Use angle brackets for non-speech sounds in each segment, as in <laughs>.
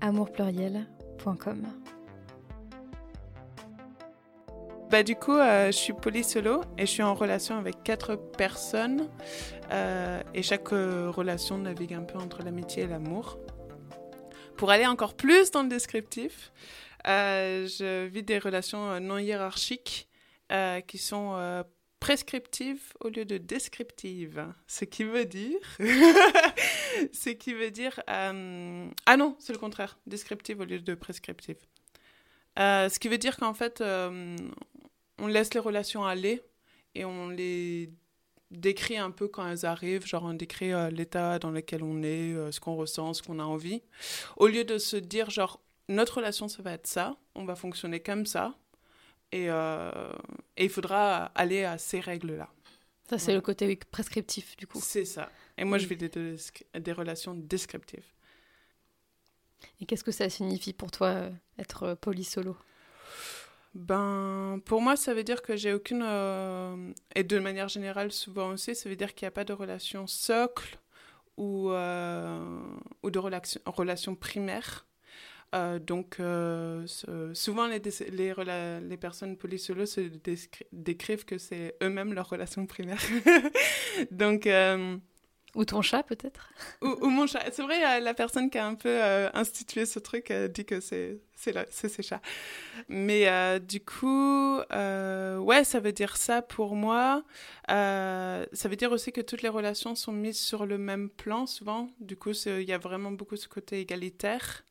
amourpluriel.com. Bah du coup, euh, je suis polysolo et je suis en relation avec quatre personnes euh, et chaque euh, relation navigue un peu entre l'amitié et l'amour. Pour aller encore plus dans le descriptif, je vis des relations non hiérarchiques qui sont prescriptive au lieu de descriptive. Ce qui veut dire. <laughs> ce qui veut dire. Euh, ah non, c'est le contraire. Descriptive au lieu de prescriptive. Euh, ce qui veut dire qu'en fait, euh, on laisse les relations aller et on les décrit un peu quand elles arrivent, genre on décrit l'état dans lequel on est, ce qu'on ressent, ce qu'on a envie, au lieu de se dire genre notre relation ça va être ça, on va fonctionner comme ça, et, il faudra aller à ces règles-là. Ça, c'est le côté prescriptif, du coup. C'est ça. Et moi, je vis des, des, relations descriptives. Et qu'est-ce que ça signifie pour toi, euh, être euh, polysolo ben, pour moi, ça veut dire que j'ai aucune. et de manière générale, souvent aussi, ça veut dire qu'il n'y a pas de relation socle ou, ou de relation, relation primaire. Euh, donc, euh, souvent, les, les, les, personnes polysolo se décrivent que c'est eux-mêmes leur relation primaire. <laughs> donc. Euh, ou ton chat, peut-être? Ou, mon chat. C'est vrai, la personne qui a un peu institué ce truc dit que c'est ses chats. Mais du coup, ouais, ça veut dire ça pour moi. ça veut dire aussi que toutes les relations sont mises sur le même plan, souvent. Du coup, il y a vraiment beaucoup ce côté égalitaire.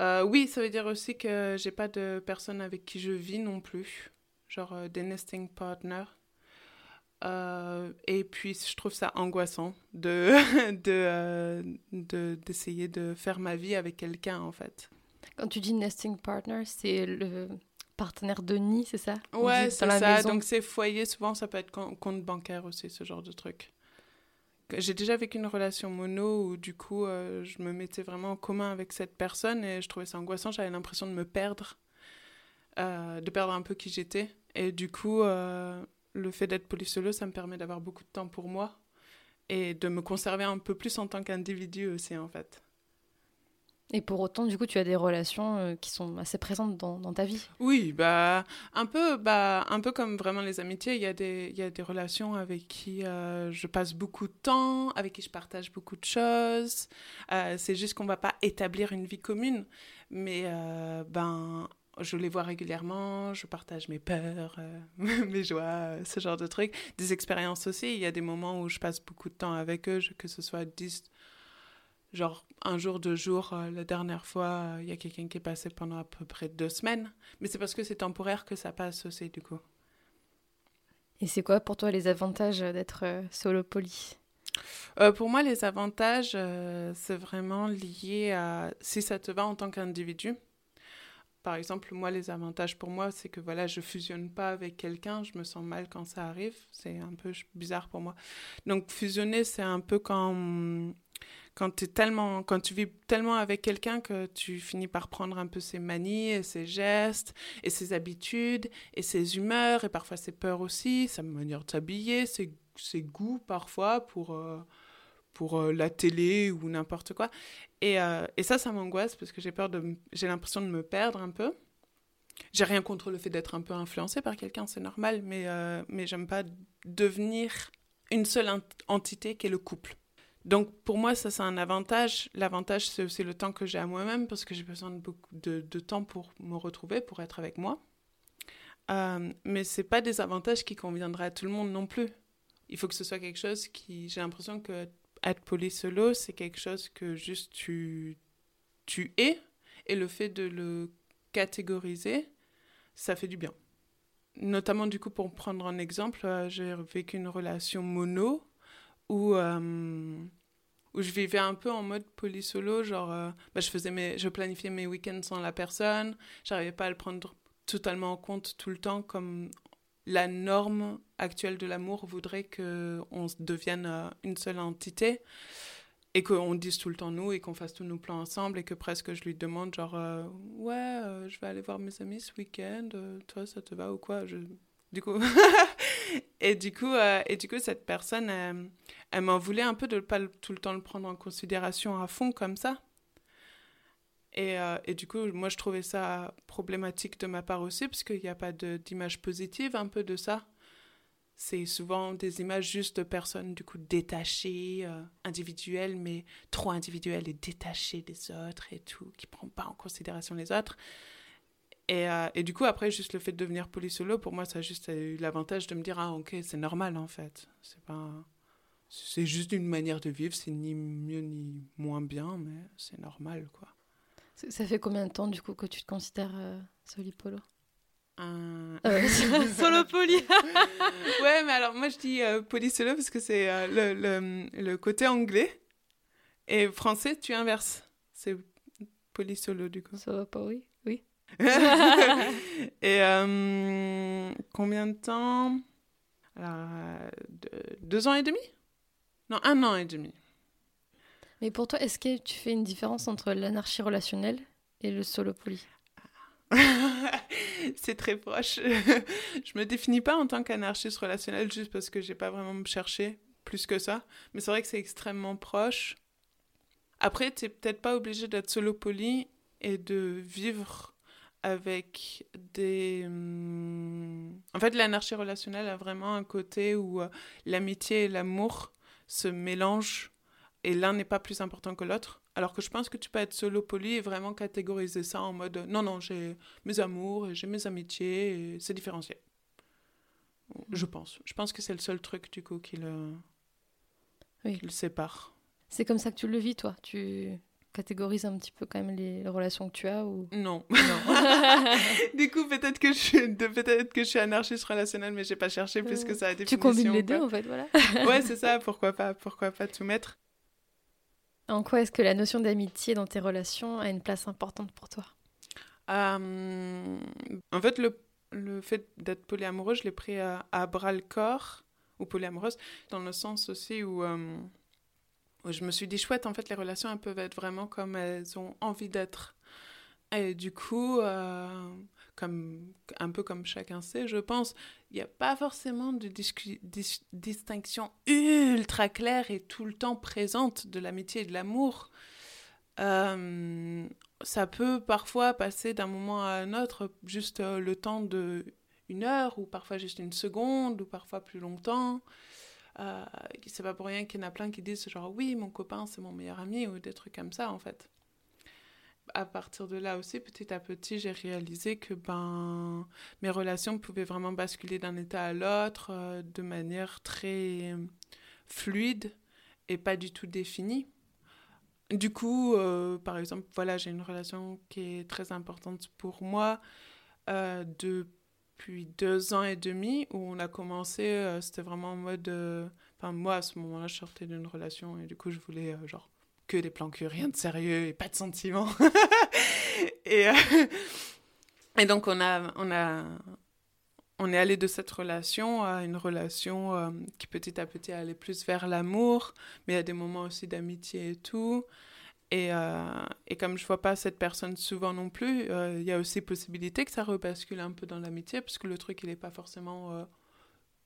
Euh, oui, ça veut dire aussi que j'ai pas de personne avec qui je vis non plus, genre euh, des nesting partners. Euh, et puis, je trouve ça angoissant de <laughs> d'essayer de, de, faire ma vie avec quelqu'un, en fait. Quand tu dis nesting partner, c'est le partenaire de nid, c'est ça? Ouais, c'est ça. Donc, c'est foyer, souvent, ça peut être compte bancaire aussi, ce genre de truc. J'ai déjà vécu une relation mono où du coup euh, je me mettais vraiment en commun avec cette personne et je trouvais ça angoissant. J'avais l'impression de me perdre, euh, de perdre un peu qui j'étais. Et du coup, euh, le fait d'être polysolo, ça me permet d'avoir beaucoup de temps pour moi et de me conserver un peu plus en tant qu'individu aussi en fait. Et pour autant, du coup, tu as des relations euh, qui sont assez présentes dans, dans, ta vie. Oui, bah un peu, bah un peu comme vraiment les amitiés. Il y a des, il y a des relations avec qui euh, je passe beaucoup de temps, avec qui je partage beaucoup de choses. Euh, c'est juste qu'on va pas établir une vie commune, mais ben je les vois régulièrement, je partage mes peurs, <laughs> mes joies, ce genre de trucs. Des expériences aussi. Il y a des moments où je passe beaucoup de temps avec eux, que ce soit 10 Genre, un jour, deux jours, euh, la dernière fois, euh, il y a quelqu'un qui est passé pendant à peu près deux semaines. Mais c'est parce que c'est temporaire que ça passe aussi, du coup. Et c'est quoi pour toi les avantages d'être euh, solo poly Pour moi, les avantages, c'est vraiment lié à si ça te va en tant qu'individu. Par exemple, moi, les avantages pour moi, c'est que voilà, je fusionne pas avec quelqu'un, je me sens mal quand ça arrive. C'est un peu bizarre pour moi. Donc, fusionner, c'est un peu quand quand, es tellement, quand tu vis tellement avec quelqu'un que tu finis par prendre un peu ses manies et ses gestes et ses habitudes et ses humeurs et parfois ses peurs aussi, sa manière de s'habiller, ses, ses, goûts parfois pour, euh, pour euh, la télé ou n'importe quoi. Et, euh, et, ça, ça m'angoisse parce que j'ai peur de... J'ai l'impression de me perdre un peu. J'ai rien contre le fait d'être un peu influencé par quelqu'un, c'est normal, mais, mais j'aime pas devenir une seule entité qui est le couple. Donc pour moi, ça c'est un avantage. L'avantage, c'est aussi le temps que j'ai à moi-même parce que j'ai besoin de de, temps pour me retrouver, pour être avec moi. Euh, mais ce pas des avantages qui conviendraient à tout le monde non plus. Il faut que ce soit quelque chose qui... J'ai l'impression que être poli solo, c'est quelque chose que juste tu, tu es. Et le fait de le catégoriser, ça fait du bien. Notamment du coup, pour prendre un exemple, euh, j'ai vécu une relation mono où, euh, où je vivais un peu en mode polysolo, genre euh, bah, je faisais mes, je planifiais mes week-ends sans la personne, j'arrivais pas à le prendre totalement en compte tout le temps comme la norme actuelle de l'amour voudrait que on devienne euh, une seule entité et qu'on dise tout le temps nous et qu'on fasse tous nos plans ensemble et que presque je lui demande genre euh, ouais je vais aller voir mes amis ce week-end toi ça te va ou quoi? Je du coup. <laughs> et, du coup euh, et du coup, cette personne, elle, m'en voulait un peu de pas tout le temps le prendre en considération à fond comme ça. Et, euh, et, du coup, moi, je trouvais ça problématique de ma part aussi, parce qu'il n'y a pas d'image positive un peu de ça. C'est souvent des images juste de personnes, du coup, détachées, euh, individuelles, mais trop individuelles et détachées des autres et tout, qui ne prennent pas en considération les autres. Et, euh, et, du coup, après, juste le fait de devenir polysolo, pour moi, ça a juste eu l'avantage de me dire, ah, ok, c'est normal, en fait. C'est pas... C'est juste une manière de vivre, c'est ni mieux ni moins bien, mais c'est normal, quoi. Ça fait combien de temps, du coup, que tu te considères euh, solipolo euh... <laughs> <laughs> Solo poly <laughs> Ouais, mais alors, moi, je dis euh, polysolo parce que c'est euh, le, le, le, côté anglais. Et français, tu inverses. C'est polysolo, du coup. Solo poly, oui. et euh, combien de temps? Alors, deux ans et demi? Non, un an et demi. Mais pour toi, est-ce que tu fais une différence entre l'anarchie relationnelle et le solo poly <laughs> c'est très proche. <laughs> je me définis pas en tant qu'anarchiste relationnel juste parce que j'ai pas vraiment cherché plus que ça. Mais c'est vrai que c'est extrêmement proche. Après, tu peut-être pas obligé d'être solo poly et de vivre avec des... Hum, en fait, l'anarchie relationnelle a vraiment un côté où euh, l'amitié et l'amour se mélangent et l'un n'est pas plus important que l'autre. Alors que je pense que tu peux être solo poli et vraiment catégoriser ça en mode non, non, j'ai mes amours et j'ai mes amitiés et c'est différencié. Je pense. Je pense que c'est le seul truc du coup qui le, oui. qui le sépare. C'est comme ça que tu le vis, toi Tu catégorise un petit peu quand même les relations que tu as ou non, non. <laughs> du coup peut-être que je suis peut-être que je suis anarchiste relationnelle mais j'ai pas cherché plus que ça a tu combines les deux en fait voilà ouais c'est ça pourquoi pas pourquoi pas tout mettre en quoi est-ce que la notion d'amitié dans tes relations a une place importante pour toi? Euh, en fait le, le fait d'être polyamoureux je l'ai pris à, bras le corps ou polyamoureuse dans le sens aussi où euh, je me suis dit, chouette, en fait, les relations, elles peuvent être vraiment comme elles ont envie d'être. Et du coup, euh, comme, un peu comme chacun sait, je pense, il n'y a pas forcément de distinction ultra claire et tout le temps présente de l'amitié et de l'amour. Euh, ça peut parfois passer d'un moment à un autre, juste euh, le temps de une heure, ou parfois juste une seconde, ou parfois plus longtemps. Euh, c'est pas pour rien qu'il y en a plein qui disent genre oui, mon copain c'est mon meilleur ami ou des trucs comme ça en fait. À partir de là aussi, petit à petit, j'ai réalisé que ben mes relations pouvaient vraiment basculer d'un état à l'autre euh, de manière très fluide et pas du tout définie. Du coup, euh, par exemple, voilà, j'ai une relation qui est très importante pour moi euh, de depuis deux ans et demi où on a commencé, c'était vraiment en mode. Enfin, moi à ce moment-là, je sortais d'une relation et du coup, je voulais genre que des plans cul, rien de sérieux et pas de sentiments. <laughs> et, et donc, on a. On a on est allé de cette relation à une relation qui petit à petit allait plus vers l'amour, mais il y a des moments aussi d'amitié et tout. Et, euh, et, comme je vois pas cette personne souvent non plus, euh, il y a aussi possibilité que ça rebascule un peu dans l'amitié, parce que le truc, il n'est pas forcément euh,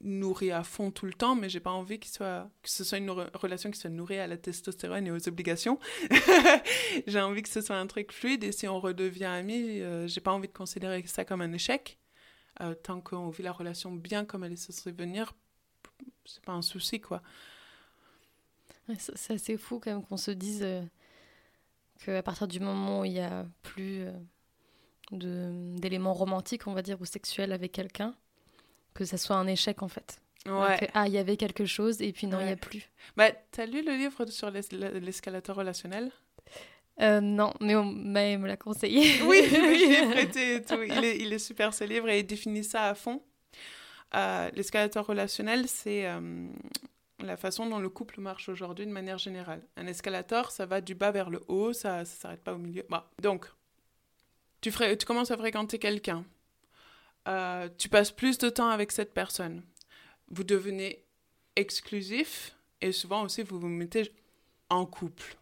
nourri à fond tout le temps, mais j'ai pas envie qu'il soit, que ce soit une relation qui soit nourrie à la testostérone et aux obligations. <laughs> j'ai envie que ce soit un truc fluide, et si on redevient amis, j'ai pas envie de considérer ça comme un échec. tant qu'on vit la relation bien comme elle est censée venir, c'est pas un souci, quoi. c'est assez fou quand même qu'on se dise qu'à partir du moment où il n'y a plus euh, d'éléments romantiques, on va dire, ou sexuels avec quelqu'un, que ça soit un échec en fait. Ouais. ah, il y avait quelque chose et puis non, il n'y a plus. Bah, t'as lu le livre sur l'escalator relationnel? Euh, non, mais on me l'a conseillé. <laughs> Oui, <laughs> je prêté et tout. Il est, il est, super ce livre et il définit ça à fond. Euh, l'escalator relationnel, c'est la façon dont le couple marche aujourd'hui de manière générale. Un escalator, ça va du bas vers le haut, ça ne s'arrête pas au milieu. Bah, donc, tu, tu commences à fréquenter quelqu'un. Euh, tu passes plus de temps avec cette personne. Vous devenez exclusif et souvent aussi vous vous mettez en couple.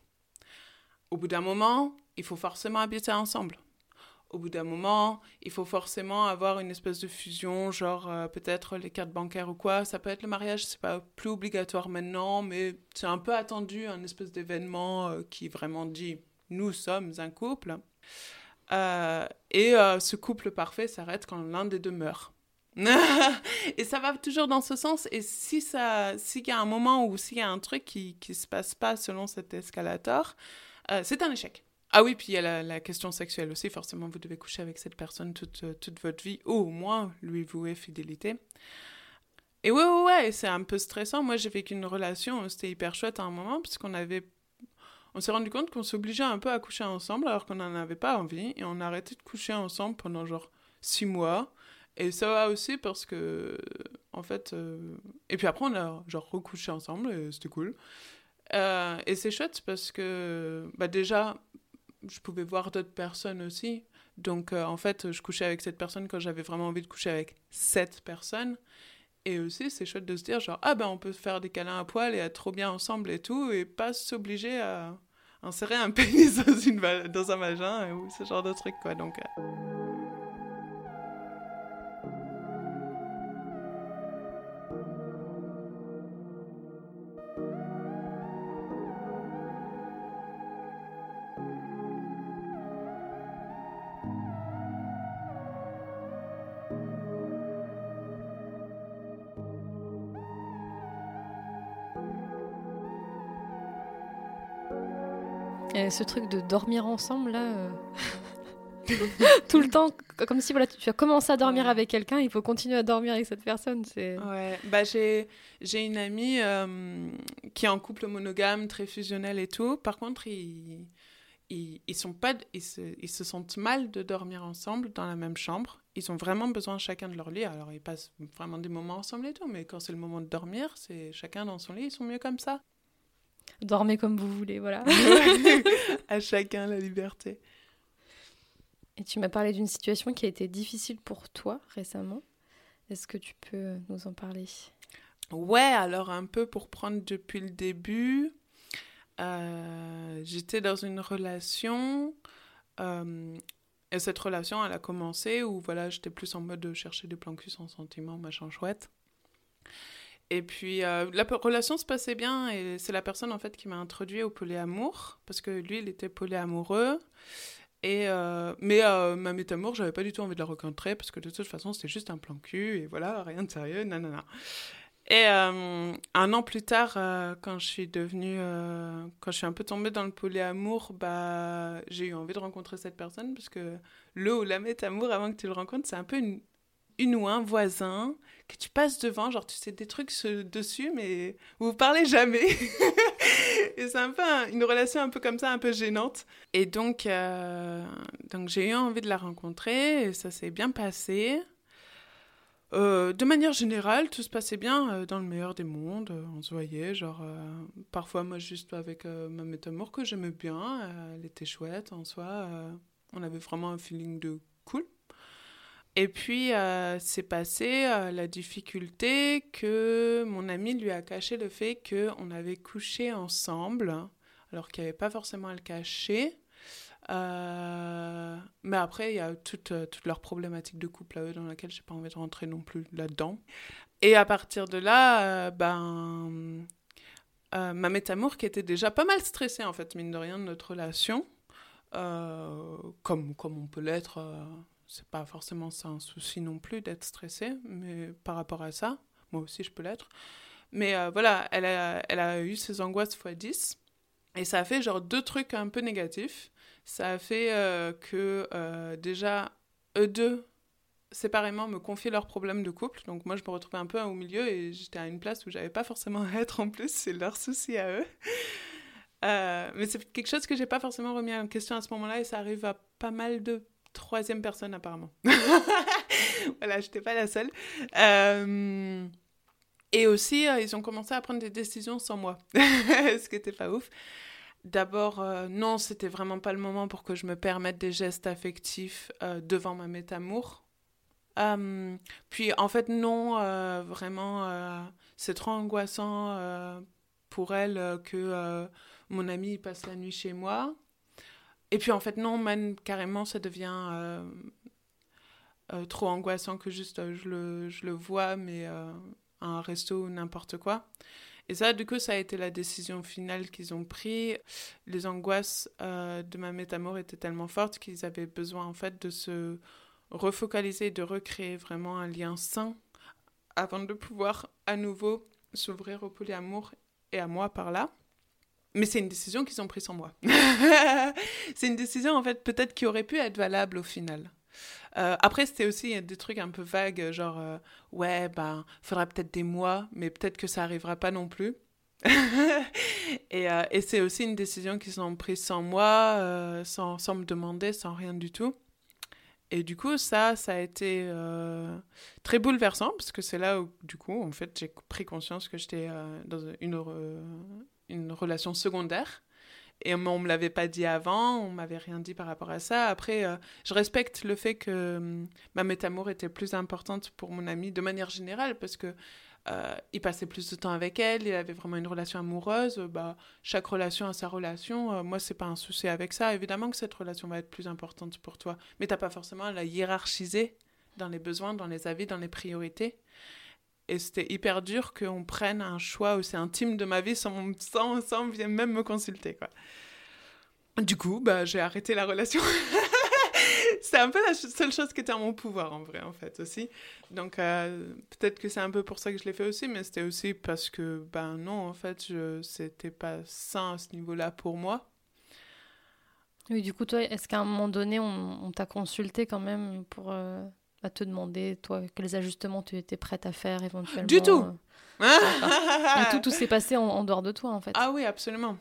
Au bout d'un moment, il faut forcément habiter ensemble au bout d'un moment, il faut forcément avoir une espèce de fusion, genre euh, peut-être les cartes bancaires ou quoi. Ça peut être le mariage, c'est pas plus obligatoire maintenant, mais c'est un peu attendu, un espèce d'événement euh, qui vraiment dit nous sommes un couple. Euh, et ce couple parfait s'arrête quand l'un des deux meurt. <laughs> et ça va toujours dans ce sens. Et si ça, s'il y a un moment où s'il y a un truc qui qui se passe pas selon cet escalator, c'est un échec. Ah oui, puis il y a la, question sexuelle aussi. Forcément, vous devez coucher avec cette personne toute, euh, toute votre vie, ou au moins lui vouer fidélité. Et ouais, ouais, ouais, c'est un peu stressant. Moi, j'ai vécu une relation, c'était hyper chouette à un moment, parce qu'on avait. On s'est rendu compte qu'on s'obligeait un peu à coucher ensemble alors qu'on n'en avait pas envie, et on a arrêté de coucher ensemble pendant genre six mois. Et ça va aussi parce que, en fait. Euh, et puis après, on a genre recouché ensemble, et c'était cool. Euh, et c'est chouette parce que, bah déjà, je pouvais voir d'autres personnes aussi. Donc, euh, en fait, je couchais avec cette personne quand j'avais vraiment envie de coucher avec cette personne. Et aussi, c'est chouette de se dire, genre, ah ben, on peut faire des câlins à poil et être trop bien ensemble et tout, et pas s'obliger à insérer un <laughs> pénis dans, une, dans un vagin ou ce genre de truc, quoi. Donc. Euh, ce truc de dormir ensemble, là. Euh, <laughs> tout le temps, comme si voilà, tu as commencé à dormir avec quelqu'un, il faut continuer à dormir avec cette personne. C'est... Ouais, bah, j'ai, j'ai une amie euh, qui est en couple monogame, très fusionnel et tout. Par contre, ils, ils, ils sont pas, ils se, ils se sentent mal de dormir ensemble dans la même chambre. Ils ont vraiment besoin chacun de leur lit. Alors, ils passent vraiment des moments ensemble et tout, mais quand c'est le moment de dormir, c'est chacun dans son lit, ils sont mieux comme ça. Dormez comme vous voulez, voilà. <laughs> à chacun la liberté. Et tu m'as parlé d'une situation qui a été difficile pour toi récemment. Est-ce que tu peux nous en parler? Ouais, alors un peu pour prendre depuis le début. Euh, j'étais dans une relation euh, et cette relation, elle a commencé où voilà, j'étais plus en mode de chercher des plans cul sans sentiment, machin chouette. Et puis euh, la relation se passait bien et c'est la personne en fait qui m'a introduit au polyamour parce que lui il était polyamoureux et euh, mais euh, ma métamour j'avais pas du tout envie de la rencontrer parce que de toute façon c'était juste un plan cul et voilà rien de sérieux nanana. Et un an plus tard quand je suis devenue quand je suis un peu tombée dans le polyamour bah j'ai eu envie de rencontrer cette personne parce que le ou la métamour avant que tu le rencontres c'est un peu une une ou un voisin que tu passes devant, genre tu sais des trucs dessus, mais vous parlez jamais. <laughs> et c'est un peu une relation un peu comme ça, un peu gênante. Et donc, euh, donc j'ai eu envie de la rencontrer, et ça s'est bien passé. Euh, de manière générale, tout se passait bien euh, dans le meilleur des mondes. on se voyait, genre, parfois moi juste avec ma métamour que j'aimais bien. elle était chouette en soi. on avait vraiment un feeling de cool. Et puis, euh, c'est passé euh, la difficulté que mon ami lui a caché le fait qu'on avait couché ensemble, alors qu'il n'y avait pas forcément à le cacher. Euh, mais après, il y a toute, toute leur problématique de couple à eux, dans laquelle je n'ai pas envie de rentrer non plus là-dedans. Et à partir de là, ben, ma métamour qui était déjà pas mal stressée, en fait, mine de rien, de notre relation, comme, comme on peut l'être c'est pas forcément ça un souci non plus d'être stressée, mais par rapport à ça, moi aussi je peux l'être. Mais euh, voilà, elle a, elle a eu ses angoisses x 10 et ça a fait genre deux trucs un peu négatifs. Ça a fait euh, que euh, déjà, eux deux, séparément, me confiaient leurs problèmes de couple. Donc moi, je me retrouvais un peu au milieu et j'étais à une place où j'avais pas forcément à être en plus. C'est leur souci à eux. mais c'est quelque chose que j'ai pas forcément remis en question à ce moment-là et ça arrive à pas mal de troisième personne apparemment. <laughs> voilà, je n'étais pas la seule. Euh, Et aussi, ils ont commencé à prendre des décisions sans moi, <laughs> ce qui n'était pas ouf. D'abord, non, c'était vraiment pas le moment pour que je me permette des gestes affectifs devant ma métamour. puis, en fait, non, vraiment, c'est trop angoissant pour elle que mon ami passe la nuit chez moi. Et puis en fait, non, carrément, ça devient euh, euh, trop angoissant que juste euh, je, le, je, le, vois, mais un resto ou n'importe quoi. Et ça, du coup, ça a été la décision finale qu'ils ont prise. Les angoisses de ma métamore étaient tellement fortes qu'ils avaient besoin, en fait, de se refocaliser, de recréer vraiment un lien sain avant de pouvoir à nouveau s'ouvrir au polyamour et à moi par là. Mais c'est une décision qu'ils ont prise sans moi. <laughs> c'est une décision, en fait, peut-être qui aurait pu être valable au final. Euh, après, c'était aussi des trucs un peu vagues, genre, euh, ouais, ben, faudra peut-être des mois, mais peut-être que ça arrivera pas non plus. <laughs> et, euh, et c'est aussi une décision qu'ils ont prise sans moi, sans, sans, me demander, sans rien du tout. Et du coup, ça, ça a été très bouleversant, parce que c'est là où, du coup, en fait, j'ai pris conscience que j'étais dans une une relation secondaire. Et on me l'avait pas dit avant, on m'avait rien dit par rapport à ça. Après, euh, je respecte le fait que hum, ma métamour était plus importante pour mon ami de manière générale, parce que euh, il passait plus de temps avec elle, il avait vraiment une relation amoureuse. Bah, chaque relation a sa relation. Euh, moi, c'est pas un souci avec ça. Évidemment que cette relation va être plus importante pour toi, mais t'as pas forcément à la hiérarchiser dans les besoins, dans les avis, dans les priorités. Et c'était hyper dur qu'on prenne un choix aussi intime de ma vie sans, sans, sans même me consulter. Quoi. Du coup, bah, j'ai arrêté la relation. <laughs> c'est un peu la seule chose qui était en mon pouvoir, en vrai, en fait, aussi. Donc, euh, peut-être que c'est un peu pour ça que je l'ai fait aussi, mais c'était aussi parce que, ben non, en fait, je... c'était pas sain à ce niveau-là pour moi. Oui, du coup, toi, est-ce qu'à un moment donné, on, t'a consulté quand même pour... Euh, à te demander, toi, quels ajustements tu étais prête à faire éventuellement Du tout euh, tout, tout s'est passé en, dehors de toi, en fait. Ah oui, absolument.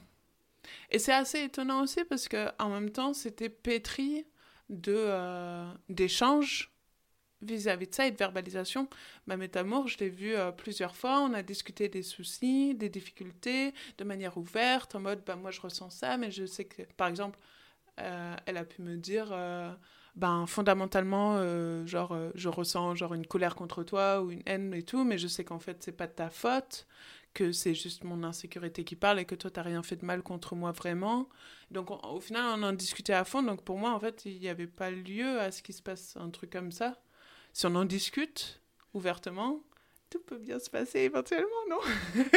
Et c'est assez étonnant aussi parce que en même temps, c'était pétri de euh, d'échanges vis-à-vis de ça et de verbalisation. Ma métamour, je l'ai vue euh, plusieurs fois. On a discuté des soucis, des difficultés, de manière ouverte, en mode, bah, moi je ressens ça, mais je sais que, par exemple, elle a pu me dire ben fondamentalement euh, genre euh, je ressens genre une colère contre toi ou une haine et tout mais je sais qu'en fait c'est pas de ta faute que c'est juste mon insécurité qui parle et que toi t'as rien fait de mal contre moi vraiment. Donc au final on en discutait à fond. Donc pour moi en fait il n'y avait pas lieu à ce qu'il se passe un truc comme ça. Si on en discute ouvertement tout peut bien se passer éventuellement non? <laughs>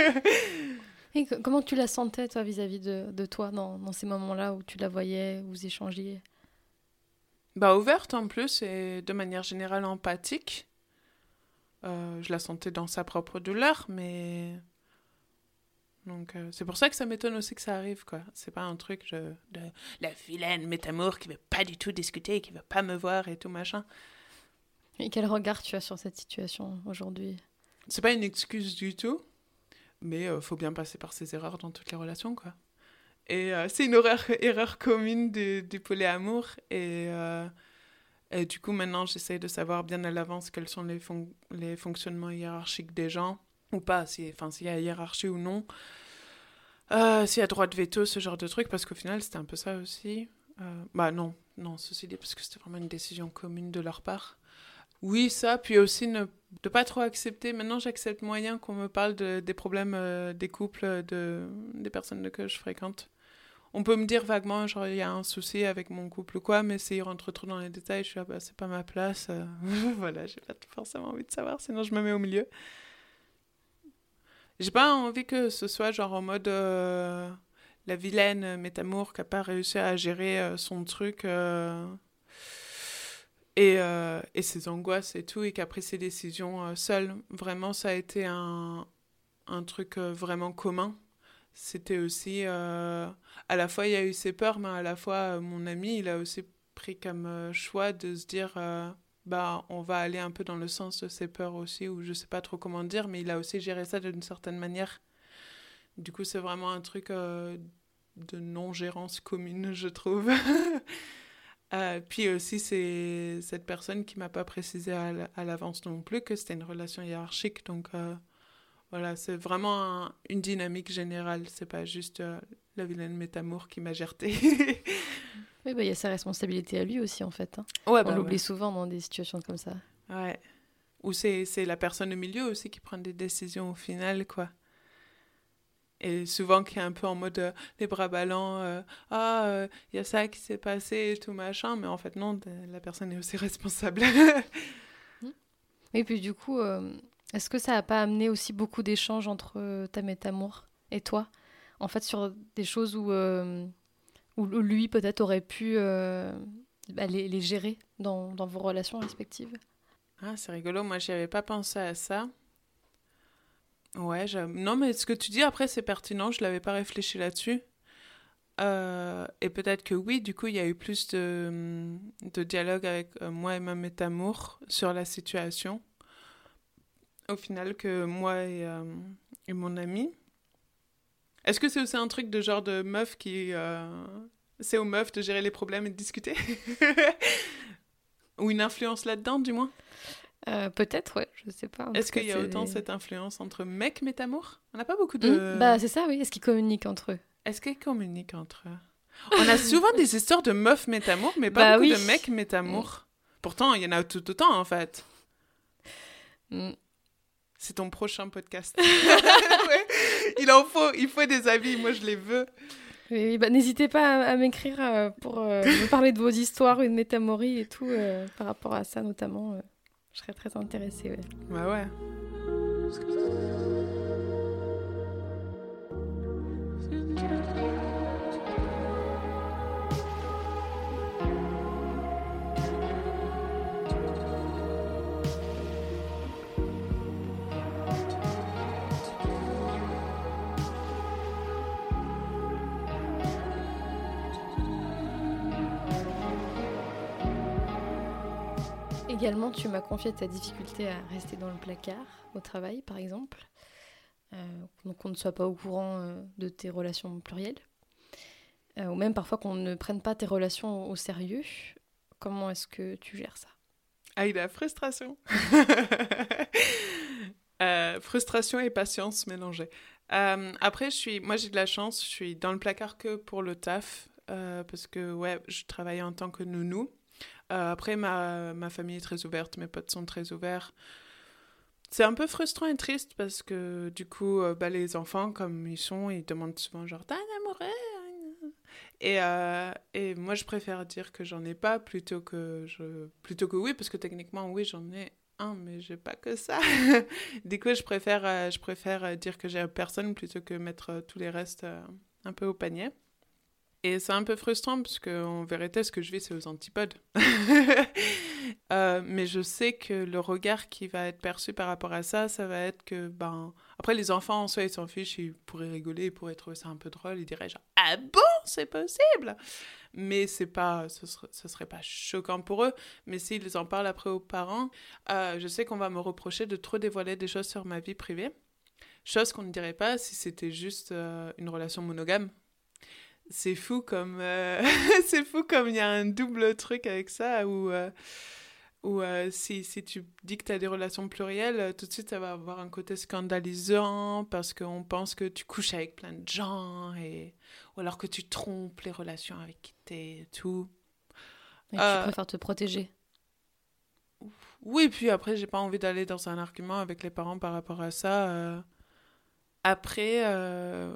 Et comment tu la sentais, toi, vis-à-vis de, de, toi, dans, dans ces moments-là où tu la voyais, vous échangiez? Bah, ouverte en plus et de manière générale empathique. Euh, je la sentais dans sa propre douleur, mais. Donc, euh, c'est pour ça que ça m'étonne aussi que ça arrive, quoi. C'est pas un truc de, de la vilaine métamour qui veut pas du tout discuter, qui veut pas me voir et tout machin. Et quel regard tu as sur cette situation aujourd'hui? C'est pas une excuse du tout, mais euh, faut bien passer par ses erreurs dans toutes les relations, quoi. Et euh, c'est une erreur, <laughs> erreur commune du, du polyamour. Et, euh, et, du coup, maintenant, j'essaie de savoir bien à l'avance quels sont les, les fonctionnements hiérarchiques des gens, ou pas, s'il y a hiérarchie ou non. Euh, s'il y a droit de veto, ce genre de truc, parce qu'au final, c'était un peu ça aussi. bah non, non, ceci dit, parce que c'était vraiment une décision commune de leur part. Oui, ça, puis aussi ne de pas trop accepter. Maintenant, j'accepte moyen qu'on me parle de, des problèmes des couples, de, des personnes que je fréquente on peut me dire vaguement, genre, il y a un souci avec mon couple ou quoi, mais s'il rentre trop dans les détails, je suis là, bah, c'est pas ma place. Euh, <laughs> voilà, j'ai pas forcément envie de savoir, sinon je me mets au milieu. J'ai pas envie que ce soit genre en mode euh, la vilaine métamour qui a pas réussi à gérer euh, son truc et, et, ses angoisses et tout, et qui a pris ses décisions seule. Vraiment, ça a été un, un truc vraiment commun c'était aussi euh, à la fois il y a eu ses peurs mais à la fois euh, mon ami il a aussi pris comme euh, choix de se dire bah on va aller un peu dans le sens de ses peurs aussi ou je sais pas trop comment dire mais il a aussi géré ça d'une certaine manière. Du coup c'est vraiment un truc de non gérance commune je trouve. <laughs> Puis aussi c'est cette personne qui m'a pas précisé à l'avance non plus que c'était une relation hiérarchique donc voilà, c'est vraiment une dynamique générale. C'est pas juste euh, la vilaine métamour qui m'a gerté. <laughs> oui, bah, il y a sa responsabilité à lui aussi, en fait. Hein. Ouais, On bah, l'oublie souvent dans des situations comme ça. Ouais. Ou c'est la personne au milieu aussi qui prend des décisions au final, quoi. Et souvent qui est un peu en mode euh, les bras ballants, euh, ah, il y a ça qui s'est passé et tout machin, mais en fait non, la personne est aussi <laughs> responsable. Et puis du coup, est-ce que ça n'a pas amené aussi beaucoup d'échanges entre euh, ta métamour et toi? En fait, sur des choses où, euh, où lui peut-être aurait pu euh, bah, les, gérer dans, dans, vos relations respectives? Ah, c'est rigolo, moi j'y avais pas pensé à ça. Ouais, non, mais ce que tu dis après c'est pertinent, je l'avais pas réfléchi là-dessus. et peut-être que oui, du coup, il y a eu plus de, de dialogue avec moi et ma métamour sur la situation au final que moi et, euh, et mon ami. Est-ce que c'est aussi un truc de genre de meuf qui. Euh, c'est aux meufs de gérer les problèmes et de discuter <laughs> Ou une influence là-dedans, du moins? Euh, Peut-être, ouais, je sais pas. Est-ce qu'il y a autant cette influence entre mecs métamours On n'a pas beaucoup de. Hmm, bah, c'est ça, oui. Est-ce qu'ils communiquent entre eux? Est-ce qu'ils communiquent entre eux? On a souvent des histoires de meufs métamours, mais pas bah beaucoup de mecs métamours. Pourtant, il y en a tout autant, en fait. Hmm. C'est ton prochain podcast. <laughs> Il en faut, il faut des avis, moi je les veux. Oui, bah, n'hésitez pas à, m'écrire euh, pour euh, me parler de vos histoires, une métamorie et tout, euh, par rapport à ça notamment. je serais très intéressée. Ouais. Bah ouais. Également, tu m'as confié ta difficulté à rester dans le placard au travail, par exemple. Euh, donc qu'on ne soit pas au courant euh, de tes relations plurielles. Euh, ou même parfois qu'on ne prenne pas tes relations au, sérieux. Comment est-ce que tu gères ça? Ah, il a frustration. <laughs> frustration et patience mélangées. après, je suis, moi j'ai de la chance, je suis dans le placard que pour le taf. parce que ouais, je travaille en tant que nounou. Euh, après, ma, ma famille est très ouverte, mes potes sont très ouverts. C'est un peu frustrant et triste parce que du coup, euh, bah, les enfants, comme ils sont, ils demandent souvent genre T'as un amoureux et, euh, et moi, je préfère dire que j'en ai pas plutôt que, je... plutôt que oui, parce que techniquement, oui, j'en ai un, mais j'ai pas que ça. <laughs> du coup, je préfère, je préfère dire que j'ai personne plutôt que mettre tous les restes un peu au panier. Et c'est un peu frustrant parce qu'en vérité, ce que je vis, c'est aux antipodes. <laughs> euh, mais je sais que le regard qui va être perçu par rapport à ça, ça va être que, ben. Après, les enfants, en soi, ils s'en fichent, ils pourraient rigoler, ils pourraient trouver ça un peu drôle, ils diraient genre, ah bon, c'est possible Mais c'est pas. Ce serait, serait pas choquant pour eux. Mais s'ils en parlent après aux parents, euh, je sais qu'on va me reprocher de trop dévoiler des choses sur ma vie privée. Chose qu'on ne dirait pas si c'était juste euh, une relation monogame c'est fou comme euh, <laughs> c'est fou comme il y a un double truc avec ça où euh, où euh, si, si tu dis que tu as des relations plurielles tout de suite ça va avoir un côté scandalisant parce qu'on pense que tu couches avec plein de gens et ou alors que tu trompes les relations avec qui t'es et tout. Et tu préfères te protéger. Oui puis après j'ai pas envie d'aller dans un argument avec les parents par rapport à ça après, euh,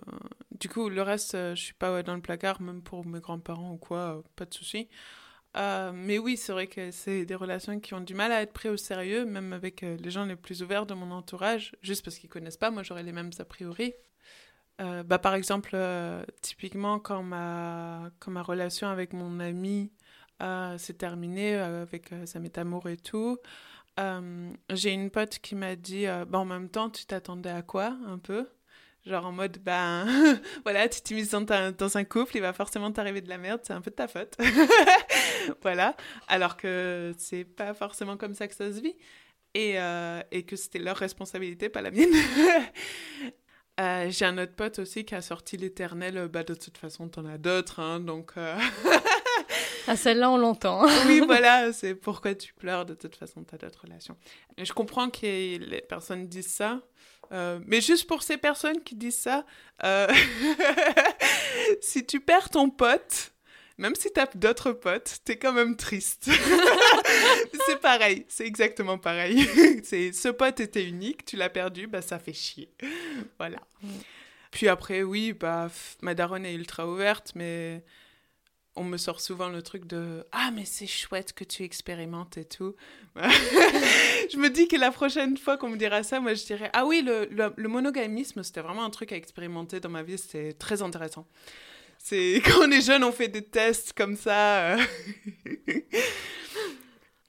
du coup, le reste, euh, je suis pas dans le placard, même pour mes grands-parents ou quoi, euh, pas de souci. mais oui, c'est vrai que c'est des relations qui ont du mal à être prises au sérieux, même avec les gens les plus ouverts de mon entourage, juste parce qu'ils connaissent pas. Moi, j'aurais les mêmes a priori. bah, par exemple, typiquement, quand ma, quand ma relation avec mon ami s'est terminée, avec sa métamour et tout, j'ai une pote qui m'a dit bah, en même temps, tu t'attendais à quoi un peu? Genre en mode, ben <laughs> voilà, tu t'es mise dans, dans, un couple, il va forcément t'arriver de la merde, c'est un peu de ta faute. <laughs> voilà. Alors que c'est pas forcément comme ça que ça se vit. Et, euh, et que c'était leur responsabilité, pas la mienne. <laughs> Euh, j'ai un autre pote aussi qui a sorti l'éternel, bah de toute façon t'en as d'autres, hein, donc... Euh, ah celle-là on l'entend. oui voilà, c'est pourquoi tu pleures, de toute façon t'as d'autres relations. Je comprends que les personnes disent ça, Euh, mais juste pour ces personnes qui disent ça, euh, <laughs> si tu perds ton pote, même si tu as d'autres potes, t'es quand même triste. <laughs> c'est pareil, c'est exactement pareil. <laughs> c'est ce pote était unique, tu l'as perdu, bah ça fait chier. voilà. Mm. Puis après, oui, bah ma daronne est ultra ouverte, mais on me sort souvent le truc de ah mais c'est chouette que tu expérimentes et tout. <laughs> je me dis que la prochaine fois qu'on me dira ça, moi je dirais ah oui le, le, monogamisme c'était vraiment un truc à expérimenter dans ma vie, c'était très intéressant. C'est <laughs> quand on est jeune on fait des tests comme ça. <laughs>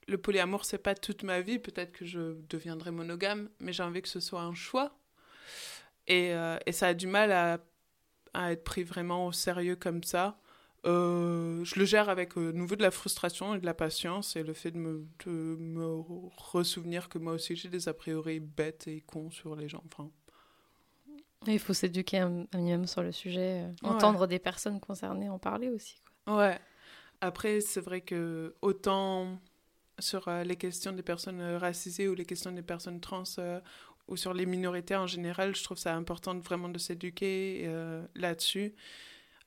Le polyamour c'est pas toute ma vie, peut-être que je deviendrai monogame, mais j'ai envie que ce soit un choix. Et, euh, et ça a du mal à, à être pris vraiment au sérieux comme ça euh, je le gère avec euh, nouveau de la frustration et de la patience et le fait de me, de me ressouvenir que moi aussi j'ai des a priori bêtes et cons sur les gens. Enfin... Il faut s'éduquer un, minimum sur le sujet, euh, entendre des personnes concernées en parler aussi. Quoi. Ouais. Après, c'est vrai que autant sur les questions des personnes racisées ou les questions des personnes trans ou sur les minorités en général, je trouve ça important vraiment de s'éduquer là-dessus.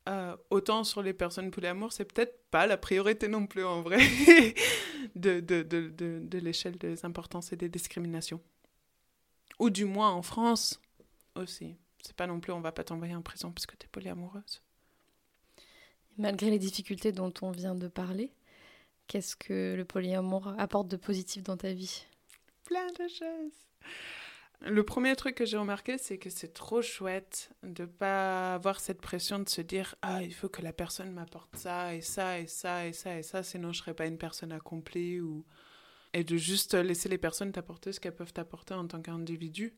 Euh, autant sur les personnes polyamour, c'est peut-être pas la priorité non plus en vrai <laughs> de, de, de, de, l'échelle des importances et des discriminations. Ou du moins en France aussi. C'est pas non plus on va pas t'envoyer en prison parce que t'es polyamoureuse. Malgré les difficultés dont on vient de parler, qu'est-ce que le polyamour apporte de positif dans ta vie? Plein de choses. Le premier truc que j'ai remarqué, c'est que c'est trop chouette de pas avoir cette pression de se dire ah il faut que la personne m'apporte ça et ça et ça et ça et ça sinon je serais pas une personne accomplie ou et de juste laisser les personnes t'apporter ce qu'elles peuvent t'apporter en tant qu'individu.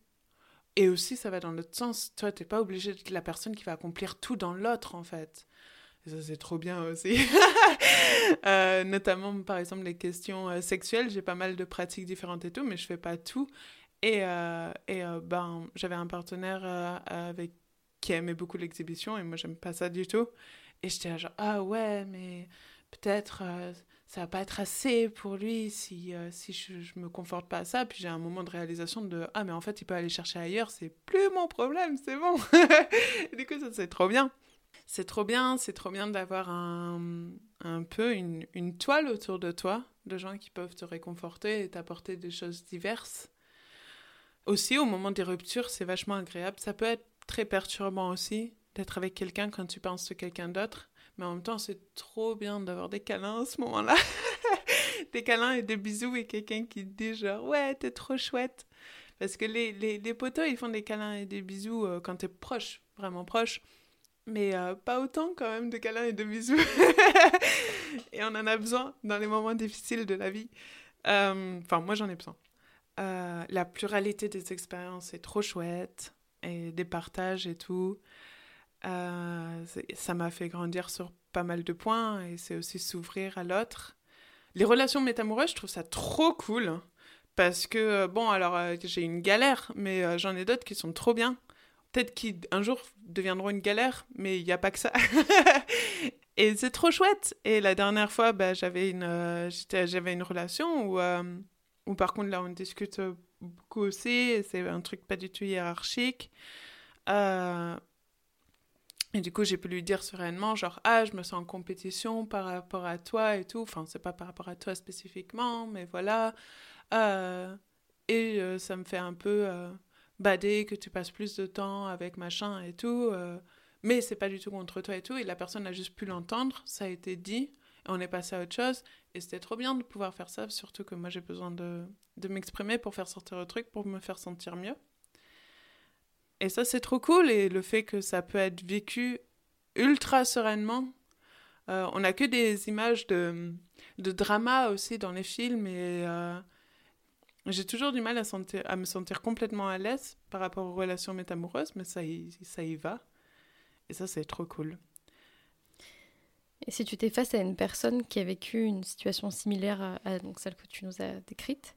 Et aussi ça va dans l'autre sens. Toi t'es pas obligé d'être la personne qui va accomplir tout dans l'autre en fait. Et ça c'est trop bien aussi. <laughs> euh, notamment par exemple les questions euh, sexuelles, j'ai pas mal de pratiques différentes et tout, mais je fais pas tout. Et, euh, et euh, ben, j'avais un partenaire euh, avec qui aimait beaucoup l'exhibition et moi j'aime pas ça du tout. Et j'étais genre ah ouais mais peut-être ça va pas être assez pour lui si, si je, je me conforte pas à ça. Puis j'ai un moment de réalisation de ah mais en fait il peut aller chercher ailleurs, c'est plus mon problème, c'est bon. <laughs> du coup ça c'est trop bien. C'est trop bien, c'est trop bien d'avoir un, un peu une, une toile autour de toi, de gens qui peuvent te réconforter et t'apporter des choses diverses aussi, au moment des ruptures, c'est vachement agréable. Ça peut être très perturbant aussi d'être avec quelqu'un quand tu penses à quelqu'un d'autre. Mais en même temps, c'est trop bien d'avoir des câlins à ce moment-là. <laughs> des câlins et des bisous et quelqu'un qui te dit genre, ouais, t'es trop chouette. Parce que les, les, les, potos, ils font des câlins et des bisous euh, quand t'es proche, vraiment proche. Mais euh, pas autant quand même de câlins et de bisous. <laughs> et on en a besoin dans les moments difficiles de la vie. Euh, enfin, moi j'en ai besoin. Euh, la pluralité des expériences est trop chouette et des partages et tout. Euh, ça m'a fait grandir sur pas mal de points et c'est aussi s'ouvrir à l'autre. Les relations métamoureuses, je trouve ça trop cool parce que, euh, bon, alors j'ai une galère, mais j'en ai d'autres qui sont trop bien. Peut-être qui un jour deviendront une galère, mais il n'y a pas que ça. <laughs> et c'est trop chouette. Et la dernière fois, bah, j'avais une, j'avais une relation où ou par contre, là, on discute euh, beaucoup aussi, c'est un truc pas du tout hiérarchique. Euh, et du coup, j'ai pu lui dire sereinement, genre, ah, je me sens en compétition par rapport à toi et tout. Enfin, c'est pas par rapport à toi spécifiquement, mais voilà. Euh, et ça me fait un peu bader que tu passes plus de temps avec machin et tout. mais c'est pas du tout contre toi et tout. Et la personne a juste pu l'entendre, ça a été dit on est passé à autre chose. Et c'était trop bien de pouvoir faire ça, surtout que moi j'ai besoin de, de m'exprimer pour faire sortir le truc, pour me faire sentir mieux. Et ça c'est trop cool, et le fait que ça peut être vécu ultra sereinement. Euh, on n'a que des images de, de drama aussi dans les films, et euh, j'ai toujours du mal à, me sentir complètement à l'aise par rapport aux relations métamoureuses, mais ça y va. Et ça c'est trop cool. Et si tu t'es face à une personne qui a vécu une situation similaire à, donc celle que tu nous as décrite,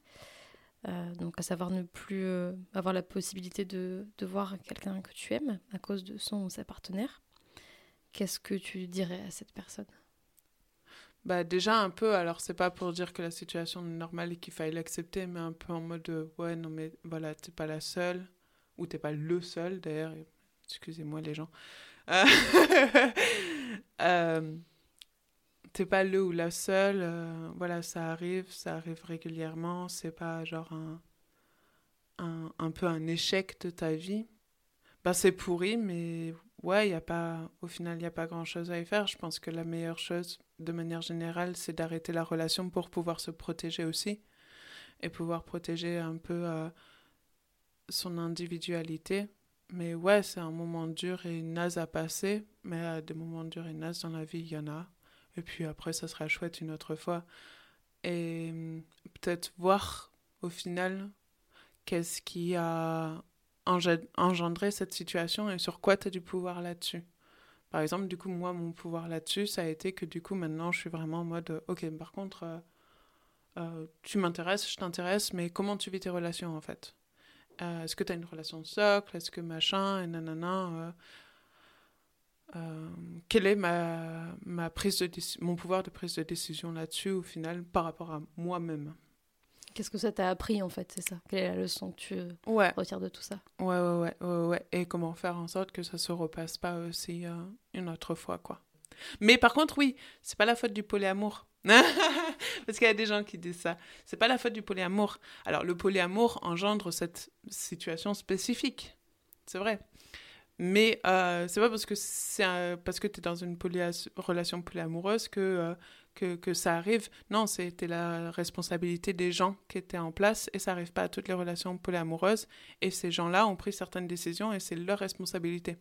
euh, donc à savoir ne plus euh, avoir la possibilité de, de voir quelqu'un que tu aimes à cause de son ou sa partenaire, qu'est-ce que tu dirais à cette personne? Bah déjà un peu, alors c'est pas pour dire que la situation est normale et qu'il faille l'accepter, mais un peu en mode ouais non mais voilà t'es pas la seule, ou t'es pas le seul d'ailleurs, excusez-moi les gens. Euh, <laughs> euh, t'es pas le ou la seule, euh, voilà, ça arrive, ça arrive régulièrement, c'est pas genre un, un, un, peu un échec de ta vie. Ben, c'est pourri, mais ouais, y a pas, au final, il n'y a pas grand-chose à y faire. Je pense que la meilleure chose, de manière générale, c'est d'arrêter la relation pour pouvoir se protéger aussi et pouvoir protéger un peu euh, son individualité. Mais ouais, c'est un moment dur et naze à passer, mais euh, des moments durs et nazes dans la vie, il y en a. Et puis après, ça sera chouette une autre fois. Et hum, peut-être voir au final qu'est-ce qui a engendré cette situation et sur quoi tu as du pouvoir là-dessus. Par exemple, du coup, moi, mon pouvoir là-dessus, ça a été que du coup, maintenant, je suis vraiment en mode, ok, par contre, euh, euh, tu m'intéresses, je t'intéresse, mais comment tu vis tes relations en fait? Euh, Est-ce que tu as une relation socle? Est-ce que machin? Et nanana euh, Quel est ma, ma prise de mon pouvoir de prise de décision là-dessus au final par rapport à moi-même Qu'est-ce que ça t'a appris en fait, c'est ça? Quelle est la leçon que tu ouais. retires de tout ça? Ouais, ouais, ouais, ouais, ouais, Et comment faire en sorte que ça se repasse pas aussi une autre fois, quoi. Mais par contre, oui, c'est pas la faute du polyamour. <laughs> Parce qu'il y a des gens qui disent ça. C'est pas la faute du polyamour. Alors, le polyamour engendre cette situation spécifique. C'est vrai. Mais euh, c'est pas parce que c'est parce que tu es dans une relation polyamoureuse que, euh, que, que, ça arrive. Non, c'était la responsabilité des gens qui étaient en place et ça arrive pas à toutes les relations polyamoureuses. Et ces gens-là ont pris certaines décisions et c'est leur responsabilité.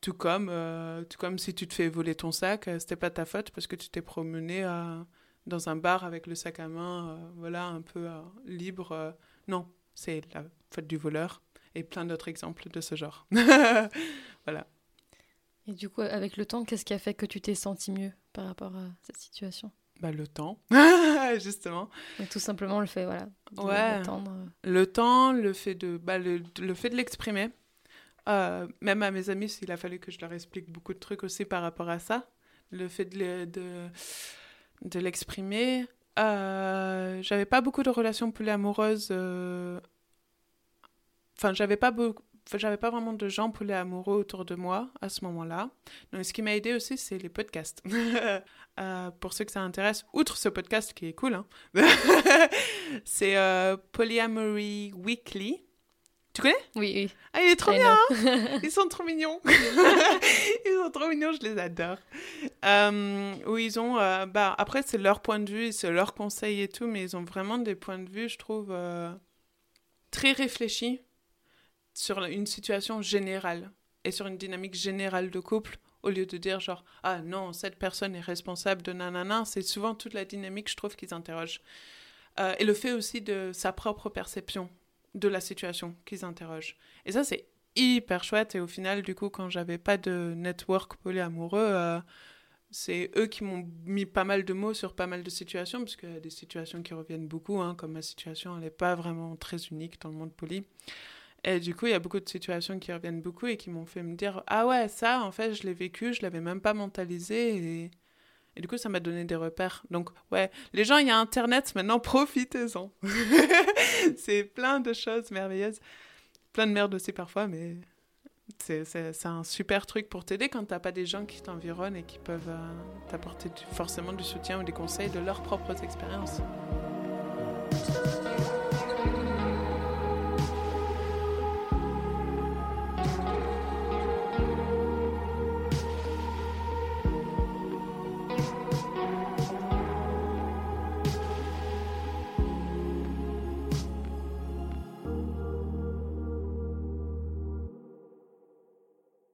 Tout comme, euh, tout comme si tu te fais voler ton sac, euh, c'était pas ta faute parce que tu t'es promené euh, dans un bar avec le sac à main, voilà, un peu libre. non, c'est la faute du voleur et plein d'autres exemples de ce genre. <laughs> voilà. Et du coup, avec le temps, qu'est-ce qui a fait que tu t'es senti mieux par rapport à cette situation? Bah, le temps, <laughs> justement. tout simplement le fait, voilà. ouais. Le temps, le fait de, bah, le, le fait de l'exprimer. Euh, même à mes amis, il a fallu que je leur explique beaucoup de trucs aussi par rapport à ça. Le fait de, de, de l'exprimer. Euh, j'avais pas beaucoup de relations polyamoureuses. Euh... Enfin, j'avais pas beaucoup. J'avais pas vraiment de gens polyamoureux autour de moi à ce moment-là. Donc, ce qui m'a aidé aussi, c'est les podcasts. <laughs> euh, pour ceux que ça intéresse, outre ce podcast qui est cool, hein, <laughs> c'est euh, Polyamory Weekly. Tu connais? Oui, oui. Ah, il est trop bien hein. Ils sont trop mignons <laughs> Ils sont trop mignons, je les adore. Euh, où ils ont... Euh, bah, après, c'est leur point de vue, c'est leur conseil et tout, mais ils ont vraiment des points de vue, je trouve, euh, très réfléchis sur une situation générale et sur une dynamique générale de couple, au lieu de dire genre « Ah non, cette personne est responsable de nanana », c'est souvent toute la dynamique, je trouve, qu'ils interrogent. Euh, et le fait aussi de sa propre perception de la situation qu'ils interrogent. Et ça, c'est hyper chouette. Et au final, du coup, quand j'avais pas de network polyamoureux, euh, c'est eux qui m'ont mis pas mal de mots sur pas mal de situations, parce qu'il y a des situations qui reviennent beaucoup, hein, comme ma situation, elle n'est pas vraiment très unique dans le monde poly. Et du coup, il y a beaucoup de situations qui reviennent beaucoup et qui m'ont fait me dire Ah ouais, ça, en fait, je l'ai vécu, je l'avais même pas mentalisé. Et et du coup, ça m'a donné des repères. Donc, ouais, les gens, il y a Internet, maintenant, <laughs> profitez-en. <laughs> c'est plein de choses merveilleuses. Plein de merde aussi parfois, mais c'est un super truc pour t'aider quand t'as pas des gens qui t'environnent et qui peuvent euh, t'apporter forcément du soutien ou des conseils de leurs propres expériences.